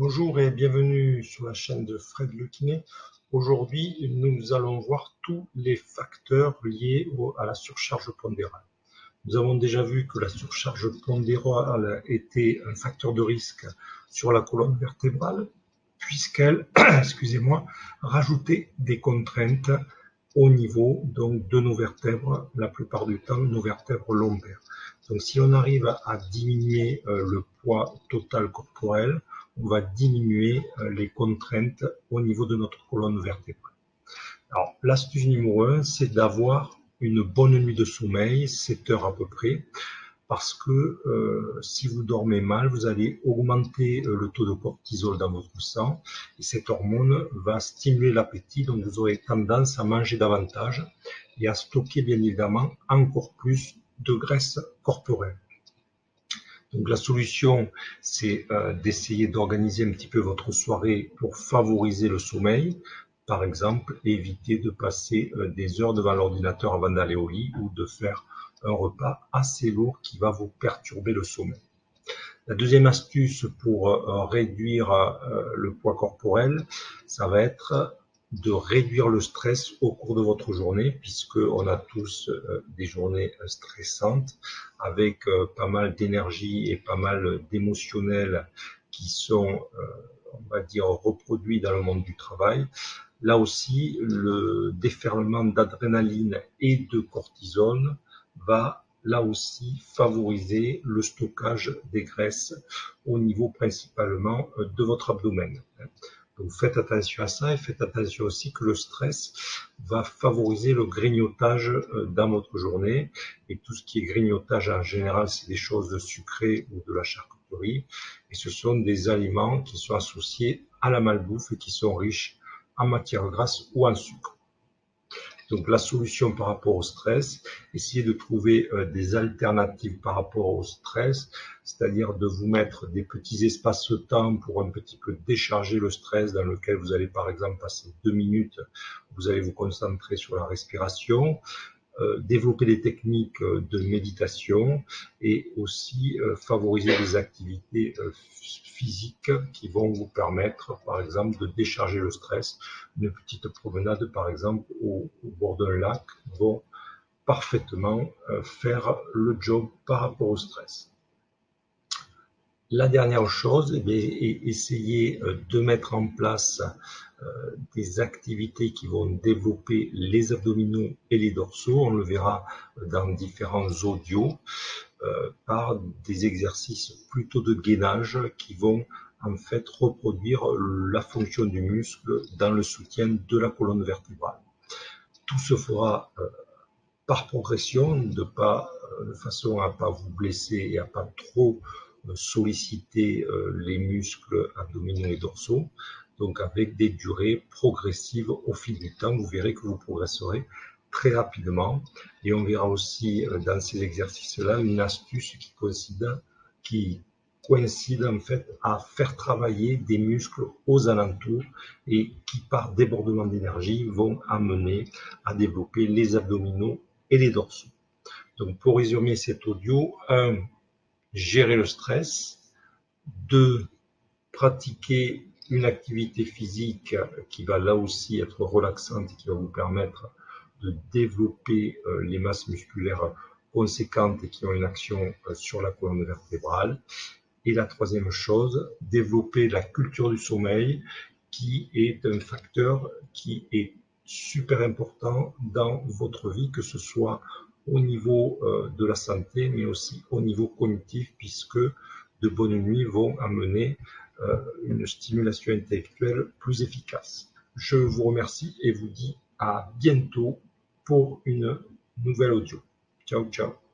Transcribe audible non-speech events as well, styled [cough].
Bonjour et bienvenue sur la chaîne de Fred Lequinet. Aujourd'hui, nous allons voir tous les facteurs liés à la surcharge pondérale. Nous avons déjà vu que la surcharge pondérale était un facteur de risque sur la colonne vertébrale, puisqu'elle, [clears throat] excusez-moi, rajoutait des contraintes au niveau donc, de nos vertèbres, la plupart du temps nos vertèbres lombaires. Donc si on arrive à diminuer euh, le poids total corporel, on va diminuer euh, les contraintes au niveau de notre colonne vertébrale. Alors l'astuce numéro un, c'est d'avoir une bonne nuit de sommeil, 7 heures à peu près, parce que euh, si vous dormez mal, vous allez augmenter euh, le taux de cortisol dans votre sang et cette hormone va stimuler l'appétit, donc vous aurez tendance à manger davantage et à stocker bien évidemment encore plus de graisse corporelle. Donc la solution, c'est euh, d'essayer d'organiser un petit peu votre soirée pour favoriser le sommeil. Par exemple, éviter de passer des heures devant l'ordinateur avant d'aller au lit ou de faire un repas assez lourd qui va vous perturber le sommeil. La deuxième astuce pour euh, réduire euh, le poids corporel, ça va être de réduire le stress au cours de votre journée, puisque on a tous euh, des journées stressantes avec pas mal d'énergie et pas mal d'émotionnels qui sont, on va dire, reproduits dans le monde du travail. Là aussi, le déferlement d'adrénaline et de cortisol va là aussi favoriser le stockage des graisses au niveau principalement euh, de votre abdomen. Donc faites attention à ça et faites attention aussi que le stress va favoriser le grignotage euh, dans votre journée. Et tout ce qui est grignotage en général, c'est des choses sucrées ou de la charcuterie. Et ce sont des aliments qui sont associés à la malbouffe et qui sont riches en matière grasse ou en sucre. Donc la solution par rapport au stress, essayez de trouver euh, des alternatives par rapport au stress, c'est-à-dire de vous mettre des petits espaces-temps pour un petit peu décharger le stress dans lequel vous allez par exemple passer deux minutes, vous allez vous concentrer sur la respiration, développer des techniques euh, de méditation et aussi euh, favoriser des activités physiques qui vont vous permettre, par exemple, de décharger le stress. Une petite promenade, par exemple, au, bord d'un lac vont parfaitement faire le job par rapport au stress. La dernière chose, eh essayer de mettre en place euh, des activités qui vont développer les abdominaux et les dorsaux. On le verra dans différents audios euh, par des exercices plutôt de gainage qui vont en fait reproduire la fonction du muscle dans le soutien de la colonne vertébrale. Tout se fera euh, par progression, de, pas, de façon à pas vous blesser et à pas trop solliciter les muscles abdominaux et dorsaux donc avec des durées progressives au fil du temps. Vous verrez que vous progresserez très rapidement. Et on verra aussi euh, dans ces exercices-là une astuce qui coïncide, qui coïncide en fait à faire travailler des muscles aux alentours et qui par débordement d'énergie vont amener à développer les abdominaux et les dorsaux. Donc pour résumer cet audio, 1. Gérer le stress. 2. Pratiquer une activité physique qui va là aussi être relaxante et qui va vous permettre de développer euh, les masses musculaires conséquentes et qui ont une action euh, sur la colonne vertébrale. Et la troisième chose, développer la culture du sommeil qui est un facteur qui est super important dans votre vie, que ce soit au niveau euh, de la santé, mais aussi au niveau cognitif, puisque de bonnes nuits vont amener euh, une stimulation intellectuelle plus efficace. Je vous remercie et vous dis à bientôt pour une nouvelle audio. Ciao, ciao.